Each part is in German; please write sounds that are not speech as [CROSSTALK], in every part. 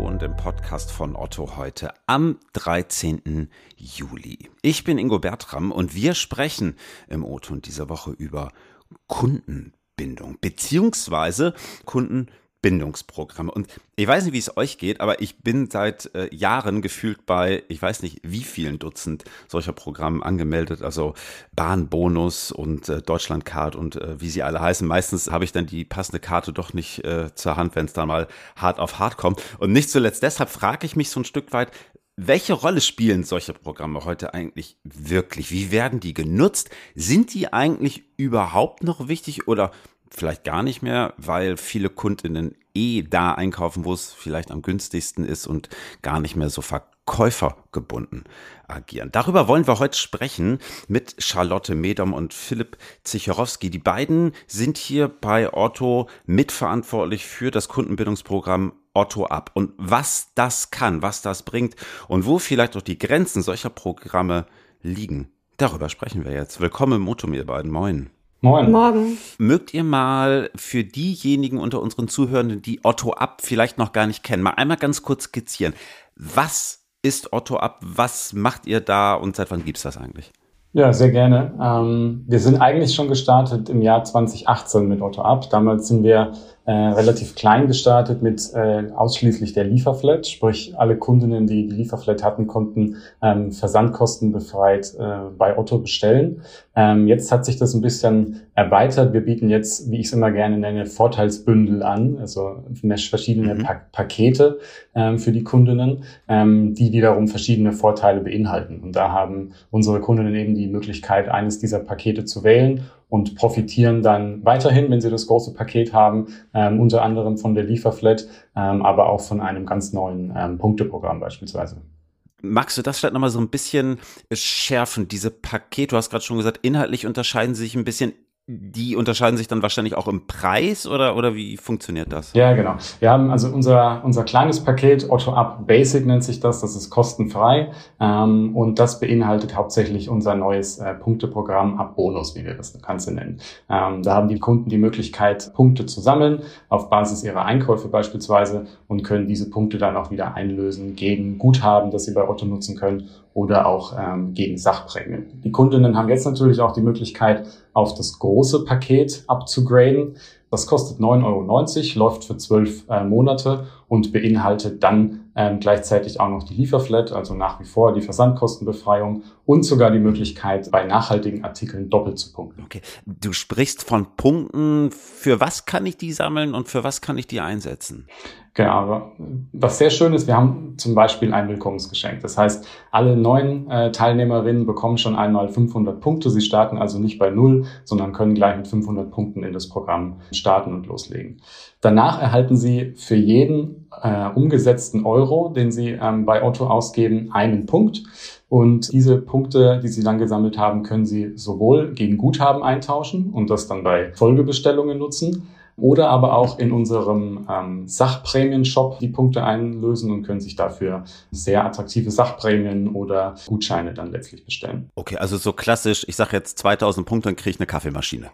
O-Ton, dem Podcast von Otto heute am 13. Juli. Ich bin Ingo Bertram und wir sprechen im O-Ton dieser Woche über Kundenbindung beziehungsweise Kunden Bindungsprogramme. Und ich weiß nicht, wie es euch geht, aber ich bin seit äh, Jahren gefühlt bei, ich weiß nicht, wie vielen Dutzend solcher Programme angemeldet. Also Bahnbonus und äh, Deutschlandcard und äh, wie sie alle heißen. Meistens habe ich dann die passende Karte doch nicht äh, zur Hand, wenn es dann mal hart auf hart kommt. Und nicht zuletzt deshalb frage ich mich so ein Stück weit, welche Rolle spielen solche Programme heute eigentlich wirklich? Wie werden die genutzt? Sind die eigentlich überhaupt noch wichtig oder vielleicht gar nicht mehr, weil viele Kundinnen eh da einkaufen, wo es vielleicht am günstigsten ist und gar nicht mehr so verkäufergebunden agieren. Darüber wollen wir heute sprechen mit Charlotte Medom und Philipp Zichorowski. Die beiden sind hier bei Otto mitverantwortlich für das Kundenbildungsprogramm Otto ab. Und was das kann, was das bringt und wo vielleicht auch die Grenzen solcher Programme liegen, darüber sprechen wir jetzt. Willkommen im Otto, ihr beiden. Moin. Moin. Morgen. Mögt ihr mal für diejenigen unter unseren Zuhörenden, die Otto Ab vielleicht noch gar nicht kennen, mal einmal ganz kurz skizzieren. Was ist Otto Ab? Was macht ihr da und seit wann gibt es das eigentlich? Ja, sehr gerne. Ähm, wir sind eigentlich schon gestartet im Jahr 2018 mit Otto Ab. Damals sind wir äh, relativ klein gestartet mit äh, ausschließlich der Lieferflat, sprich alle Kundinnen, die die Lieferflat hatten, konnten ähm, versandkostenbefreit äh, bei Otto bestellen. Ähm, jetzt hat sich das ein bisschen erweitert. Wir bieten jetzt, wie ich es immer gerne nenne, Vorteilsbündel an, also verschiedene mhm. pa Pakete ähm, für die Kundinnen, ähm, die wiederum verschiedene Vorteile beinhalten. Und da haben unsere Kundinnen eben die Möglichkeit, eines dieser Pakete zu wählen und profitieren dann weiterhin, wenn sie das große Paket haben, ähm, unter anderem von der Lieferflat, ähm, aber auch von einem ganz neuen ähm, Punkteprogramm beispielsweise. Magst du das vielleicht nochmal so ein bisschen schärfen, diese Pakete? Du hast gerade schon gesagt, inhaltlich unterscheiden sie sich ein bisschen die unterscheiden sich dann wahrscheinlich auch im Preis oder, oder wie funktioniert das? Ja, genau. Wir haben also unser, unser kleines Paket, Otto Up Basic nennt sich das, das ist kostenfrei ähm, und das beinhaltet hauptsächlich unser neues äh, Punkteprogramm Up Bonus, wie wir das Ganze nennen. Ähm, da haben die Kunden die Möglichkeit, Punkte zu sammeln, auf Basis ihrer Einkäufe beispielsweise und können diese Punkte dann auch wieder einlösen gegen Guthaben, das sie bei Otto nutzen können oder auch ähm, gegen Sachprämien. Die Kundinnen haben jetzt natürlich auch die Möglichkeit, auf das große Paket abzugraden. Das kostet 9,90 Euro, läuft für zwölf äh, Monate und beinhaltet dann ähm, gleichzeitig auch noch die Lieferflat, also nach wie vor die Versandkostenbefreiung und sogar die Möglichkeit, bei nachhaltigen Artikeln doppelt zu punkten. Okay, du sprichst von Punkten. Für was kann ich die sammeln und für was kann ich die einsetzen? Genau, aber was sehr schön ist, wir haben zum Beispiel ein Willkommensgeschenk. Das heißt, alle neuen äh, Teilnehmerinnen bekommen schon einmal 500 Punkte. Sie starten also nicht bei Null, sondern können gleich mit 500 Punkten in das Programm starten und loslegen. Danach erhalten Sie für jeden äh, umgesetzten Euro, den Sie ähm, bei Otto ausgeben, einen Punkt. Und diese Punkte, die Sie dann gesammelt haben, können Sie sowohl gegen Guthaben eintauschen und das dann bei Folgebestellungen nutzen, oder aber auch in unserem ähm, Sachprämien-Shop die Punkte einlösen und können sich dafür sehr attraktive Sachprämien oder Gutscheine dann letztlich bestellen. Okay, also so klassisch, ich sage jetzt 2000 Punkte, dann kriege ich eine Kaffeemaschine.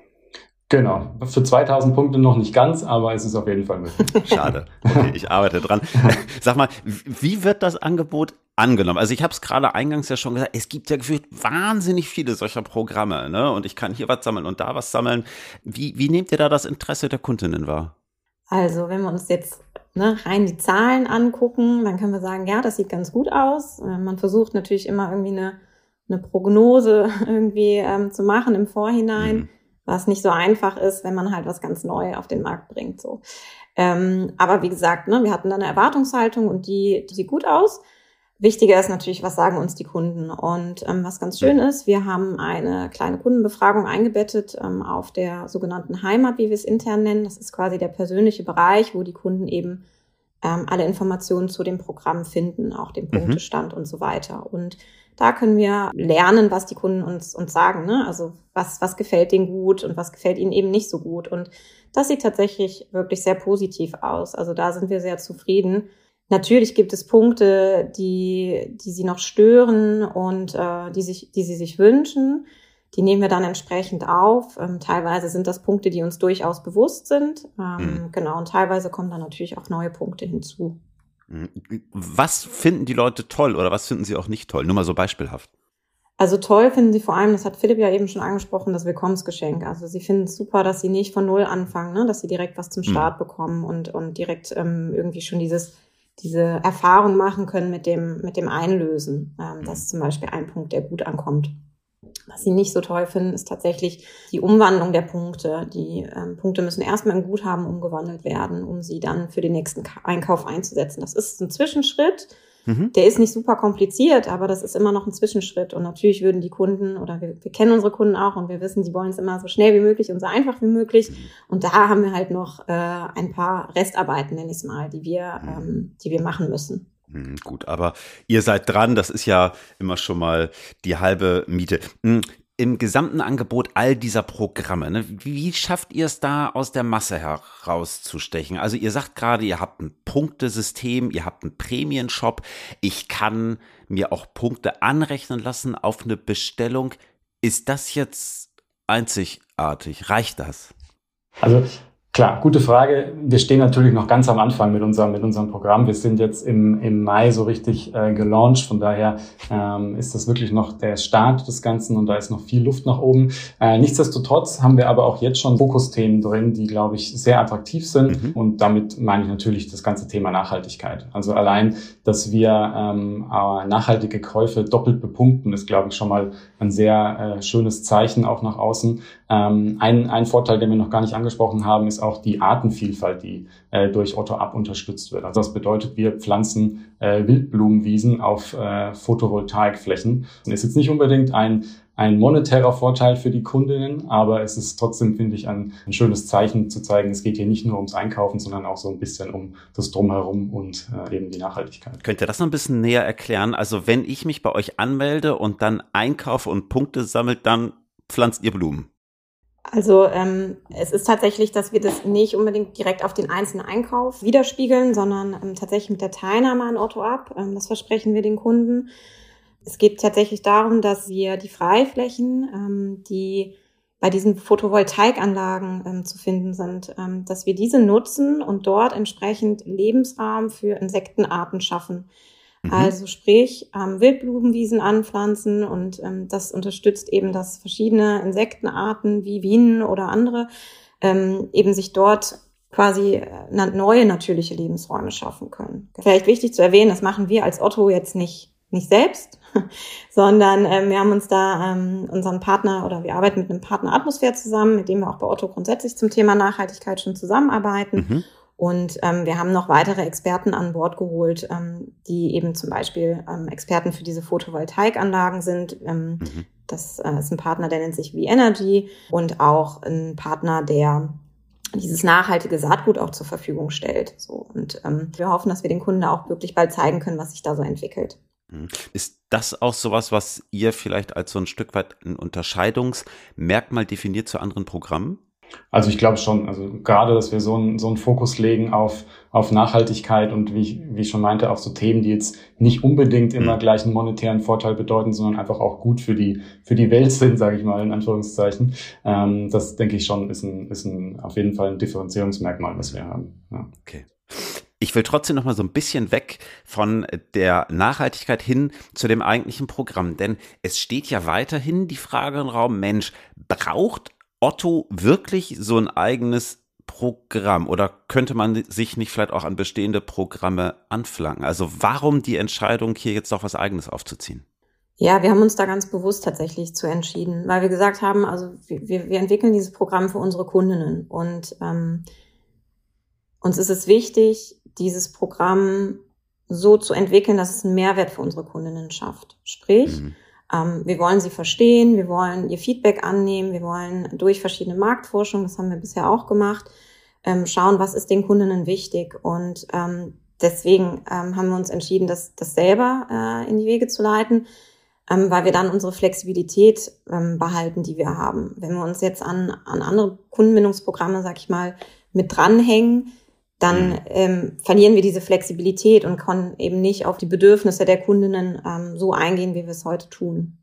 Genau. Für 2000 Punkte noch nicht ganz, aber es ist auf jeden Fall möglich. [LAUGHS] Schade. Okay, ich arbeite dran. [LAUGHS] Sag mal, wie wird das Angebot angenommen? Also ich habe es gerade eingangs ja schon gesagt, es gibt ja gefühlt wahnsinnig viele solcher Programme, ne? Und ich kann hier was sammeln und da was sammeln. Wie, wie nehmt ihr da das Interesse der Kundinnen wahr? Also, wenn wir uns jetzt ne, rein die Zahlen angucken, dann können wir sagen, ja, das sieht ganz gut aus. Äh, man versucht natürlich immer irgendwie eine, eine Prognose [LAUGHS] irgendwie ähm, zu machen im Vorhinein. Mhm was nicht so einfach ist, wenn man halt was ganz neu auf den Markt bringt. So. Ähm, aber wie gesagt, ne, wir hatten da eine Erwartungshaltung und die, die sieht gut aus. Wichtiger ist natürlich, was sagen uns die Kunden. Und ähm, was ganz schön ist, wir haben eine kleine Kundenbefragung eingebettet ähm, auf der sogenannten Heimat, wie wir es intern nennen. Das ist quasi der persönliche Bereich, wo die Kunden eben ähm, alle Informationen zu dem Programm finden, auch den mhm. Punktestand mhm. und so weiter. Und da können wir lernen, was die Kunden uns, uns sagen. Ne? Also was, was gefällt denen gut und was gefällt ihnen eben nicht so gut. Und das sieht tatsächlich wirklich sehr positiv aus. Also da sind wir sehr zufrieden. Natürlich gibt es Punkte, die, die sie noch stören und äh, die, sich, die sie sich wünschen. Die nehmen wir dann entsprechend auf. Ähm, teilweise sind das Punkte, die uns durchaus bewusst sind. Ähm, mhm. Genau, und teilweise kommen dann natürlich auch neue Punkte hinzu. Mhm. Was finden die Leute toll oder was finden sie auch nicht toll? Nur mal so beispielhaft. Also toll finden sie vor allem, das hat Philipp ja eben schon angesprochen, das Willkommensgeschenk. Also sie finden es super, dass sie nicht von Null anfangen, ne? dass sie direkt was zum mhm. Start mhm. bekommen und, und direkt ähm, irgendwie schon dieses, diese Erfahrung machen können mit dem, mit dem Einlösen. Ähm, das ist zum Beispiel ein Punkt, der gut ankommt. Was sie nicht so toll finden, ist tatsächlich die Umwandlung der Punkte. Die ähm, Punkte müssen erstmal in Guthaben umgewandelt werden, um sie dann für den nächsten Einkauf einzusetzen. Das ist ein Zwischenschritt Mhm. Der ist nicht super kompliziert, aber das ist immer noch ein Zwischenschritt. Und natürlich würden die Kunden oder wir, wir kennen unsere Kunden auch und wir wissen, die wollen es immer so schnell wie möglich und so einfach wie möglich. Und da haben wir halt noch äh, ein paar Restarbeiten, nenne ich es mal, die wir, mhm. ähm, die wir machen müssen. Mhm, gut, aber ihr seid dran, das ist ja immer schon mal die halbe Miete. Mhm, im gesamten Angebot all dieser Programme, ne, wie schafft ihr es da aus der Masse herauszustechen? Also ihr sagt gerade, ihr habt ein Punktesystem, ihr habt einen Prämienshop. Ich kann mir auch Punkte anrechnen lassen auf eine Bestellung. Ist das jetzt einzigartig? Reicht das? Also Klar, gute Frage. Wir stehen natürlich noch ganz am Anfang mit unserem, mit unserem Programm. Wir sind jetzt im, im Mai so richtig äh, gelauncht. Von daher ähm, ist das wirklich noch der Start des Ganzen und da ist noch viel Luft nach oben. Äh, nichtsdestotrotz haben wir aber auch jetzt schon Fokusthemen drin, die, glaube ich, sehr attraktiv sind. Mhm. Und damit meine ich natürlich das ganze Thema Nachhaltigkeit. Also allein, dass wir ähm, nachhaltige Käufe doppelt bepunkten, ist, glaube ich, schon mal ein sehr äh, schönes Zeichen auch nach außen. Ähm, ein, ein Vorteil, den wir noch gar nicht angesprochen haben, ist auch die Artenvielfalt, die äh, durch Otto Up unterstützt wird. Also das bedeutet, wir pflanzen äh, Wildblumenwiesen auf äh, Photovoltaikflächen. Das ist jetzt nicht unbedingt ein ein monetärer Vorteil für die Kundinnen, aber es ist trotzdem, finde ich, ein, ein, schönes Zeichen zu zeigen, es geht hier nicht nur ums Einkaufen, sondern auch so ein bisschen um das Drumherum und äh, eben die Nachhaltigkeit. Könnt ihr das noch ein bisschen näher erklären? Also wenn ich mich bei euch anmelde und dann einkaufe und Punkte sammelt, dann pflanzt ihr Blumen. Also ähm, es ist tatsächlich, dass wir das nicht unbedingt direkt auf den einzelnen Einkauf widerspiegeln, sondern ähm, tatsächlich mit der Teilnahme an Otto ab. Ähm, das versprechen wir den Kunden. Es geht tatsächlich darum, dass wir die Freiflächen, ähm, die bei diesen Photovoltaikanlagen ähm, zu finden sind, ähm, dass wir diese nutzen und dort entsprechend Lebensraum für Insektenarten schaffen. Mhm. Also sprich, ähm, Wildblumenwiesen anpflanzen und ähm, das unterstützt eben, dass verschiedene Insektenarten wie Bienen oder andere ähm, eben sich dort quasi äh, neue natürliche Lebensräume schaffen können. Vielleicht wichtig zu erwähnen, das machen wir als Otto jetzt nicht nicht selbst, [LAUGHS] sondern ähm, wir haben uns da ähm, unseren Partner oder wir arbeiten mit einem Partner Atmosphäre zusammen, mit dem wir auch bei Otto grundsätzlich zum Thema Nachhaltigkeit schon zusammenarbeiten. Mhm. Und ähm, wir haben noch weitere Experten an Bord geholt, ähm, die eben zum Beispiel ähm, Experten für diese Photovoltaikanlagen sind. Ähm, mhm. Das äh, ist ein Partner, der nennt sich V-Energy und auch ein Partner, der dieses nachhaltige Saatgut auch zur Verfügung stellt. So und ähm, wir hoffen, dass wir den Kunden auch wirklich bald zeigen können, was sich da so entwickelt. Mhm. Ist das auch sowas, was ihr vielleicht als so ein Stück weit ein Unterscheidungsmerkmal definiert zu anderen Programmen? Also ich glaube schon, also gerade, dass wir so einen, so einen Fokus legen auf, auf Nachhaltigkeit und wie ich, wie ich schon meinte, auf so Themen, die jetzt nicht unbedingt immer mhm. gleich einen monetären Vorteil bedeuten, sondern einfach auch gut für die, für die Welt sind, sage ich mal, in Anführungszeichen. Ähm, das denke ich schon, ist ein, ist ein, auf jeden Fall ein Differenzierungsmerkmal, was wir haben. Ja. Okay. Ich will trotzdem noch mal so ein bisschen weg von der Nachhaltigkeit hin zu dem eigentlichen Programm, denn es steht ja weiterhin die Frage im Raum, Mensch, braucht Otto wirklich so ein eigenes Programm oder könnte man sich nicht vielleicht auch an bestehende Programme anflanken? Also warum die Entscheidung, hier jetzt doch was eigenes aufzuziehen? Ja, wir haben uns da ganz bewusst tatsächlich zu entschieden, weil wir gesagt haben, also wir, wir entwickeln dieses Programm für unsere Kundinnen und ähm, uns ist es wichtig, dieses Programm so zu entwickeln, dass es einen Mehrwert für unsere Kundinnen schafft. Sprich, mhm. Ähm, wir wollen sie verstehen, wir wollen ihr Feedback annehmen, wir wollen durch verschiedene Marktforschung, das haben wir bisher auch gemacht, ähm, schauen, was ist den Kundinnen wichtig. Und ähm, deswegen ähm, haben wir uns entschieden, das, das selber äh, in die Wege zu leiten, ähm, weil wir dann unsere Flexibilität ähm, behalten, die wir haben. Wenn wir uns jetzt an, an andere Kundenbindungsprogramme, sag ich mal, mit dranhängen, dann mhm. ähm, verlieren wir diese Flexibilität und können eben nicht auf die Bedürfnisse der Kundinnen ähm, so eingehen, wie wir es heute tun.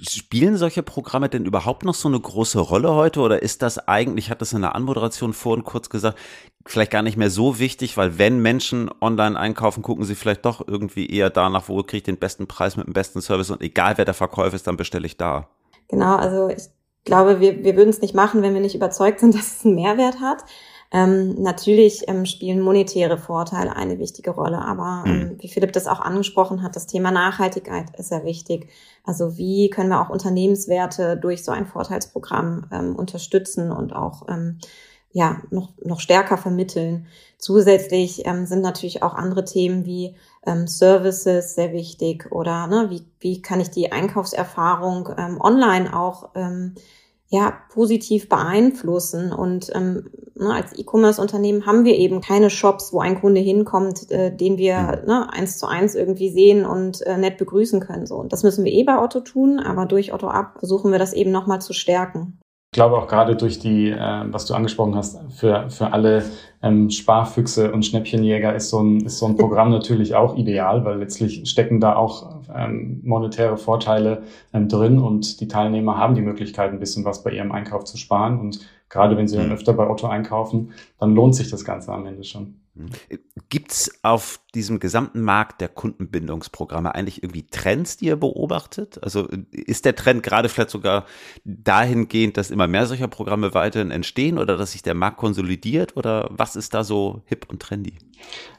Spielen solche Programme denn überhaupt noch so eine große Rolle heute oder ist das eigentlich, ich hatte es in der Anmoderation vorhin kurz gesagt, vielleicht gar nicht mehr so wichtig, weil wenn Menschen online einkaufen, gucken sie vielleicht doch irgendwie eher danach, wo kriege ich den besten Preis mit dem besten Service und egal wer der Verkäufer ist, dann bestelle ich da. Genau, also ich glaube, wir, wir würden es nicht machen, wenn wir nicht überzeugt sind, [LAUGHS] dass es einen Mehrwert hat. Ähm, natürlich ähm, spielen monetäre Vorteile eine wichtige Rolle, aber ähm, mhm. wie Philipp das auch angesprochen hat, das Thema Nachhaltigkeit ist sehr wichtig. Also wie können wir auch Unternehmenswerte durch so ein Vorteilsprogramm ähm, unterstützen und auch ähm, ja noch noch stärker vermitteln. Zusätzlich ähm, sind natürlich auch andere Themen wie ähm, Services sehr wichtig oder ne, wie wie kann ich die Einkaufserfahrung ähm, online auch ähm, ja, positiv beeinflussen. Und ähm, ne, als E-Commerce-Unternehmen haben wir eben keine Shops, wo ein Kunde hinkommt, äh, den wir ne, eins zu eins irgendwie sehen und äh, nett begrüßen können. So. Und das müssen wir eh bei Otto tun, aber durch Otto Up versuchen wir das eben nochmal zu stärken. Ich glaube auch gerade durch die, äh, was du angesprochen hast, für, für alle ähm, Sparfüchse und Schnäppchenjäger ist so, ein, ist so ein Programm [LAUGHS] natürlich auch ideal, weil letztlich stecken da auch ähm, monetäre Vorteile ähm, drin und die Teilnehmer haben die Möglichkeit, ein bisschen was bei ihrem Einkauf zu sparen. Und gerade wenn sie dann mhm. öfter bei Otto einkaufen, dann lohnt sich das Ganze am Ende schon. Gibt es auf diesem gesamten Markt der Kundenbindungsprogramme eigentlich irgendwie Trends, die ihr beobachtet? Also ist der Trend gerade vielleicht sogar dahingehend, dass immer mehr solcher Programme weiterhin entstehen oder dass sich der Markt konsolidiert oder was ist da so hip und trendy?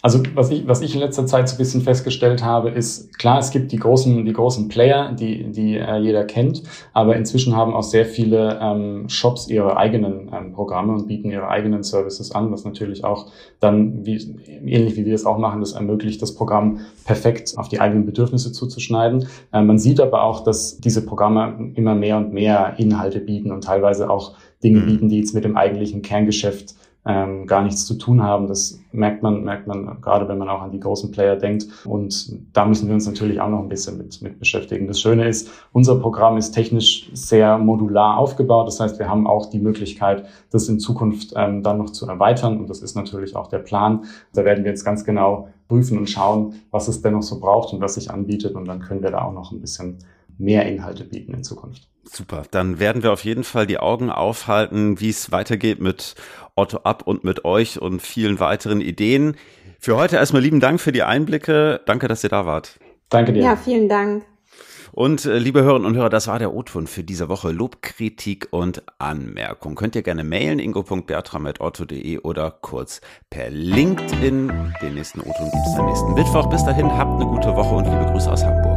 Also was ich, was ich in letzter Zeit so ein bisschen festgestellt habe, ist klar, es gibt die großen, die großen Player, die, die äh, jeder kennt, aber inzwischen haben auch sehr viele ähm, Shops ihre eigenen ähm, Programme und bieten ihre eigenen Services an, was natürlich auch dann, wie, ähnlich wie wir es auch machen, das ermöglicht, das Programm perfekt auf die eigenen Bedürfnisse zuzuschneiden. Äh, man sieht aber auch, dass diese Programme immer mehr und mehr Inhalte bieten und teilweise auch Dinge mhm. bieten, die jetzt mit dem eigentlichen Kerngeschäft ähm, gar nichts zu tun haben. Das merkt man, merkt man gerade, wenn man auch an die großen Player denkt. Und da müssen wir uns natürlich auch noch ein bisschen mit, mit beschäftigen. Das Schöne ist, unser Programm ist technisch sehr modular aufgebaut. Das heißt, wir haben auch die Möglichkeit, das in Zukunft ähm, dann noch zu erweitern. Und das ist natürlich auch der Plan. Da werden wir jetzt ganz genau prüfen und schauen, was es denn noch so braucht und was sich anbietet. Und dann können wir da auch noch ein bisschen mehr Inhalte bieten in Zukunft. Super, dann werden wir auf jeden Fall die Augen aufhalten, wie es weitergeht mit Otto Ab und mit euch und vielen weiteren Ideen. Für heute erstmal lieben Dank für die Einblicke. Danke, dass ihr da wart. Danke dir. Ja, vielen Dank. Und äh, liebe Hörerinnen und Hörer, das war der O-Ton für diese Woche. Lob, Kritik und Anmerkung. Könnt ihr gerne mailen, ingo.bertram.otto.de oder kurz per LinkedIn. Den nächsten O-Ton gibt es am nächsten Mittwoch. Bis dahin, habt eine gute Woche und liebe Grüße aus Hamburg.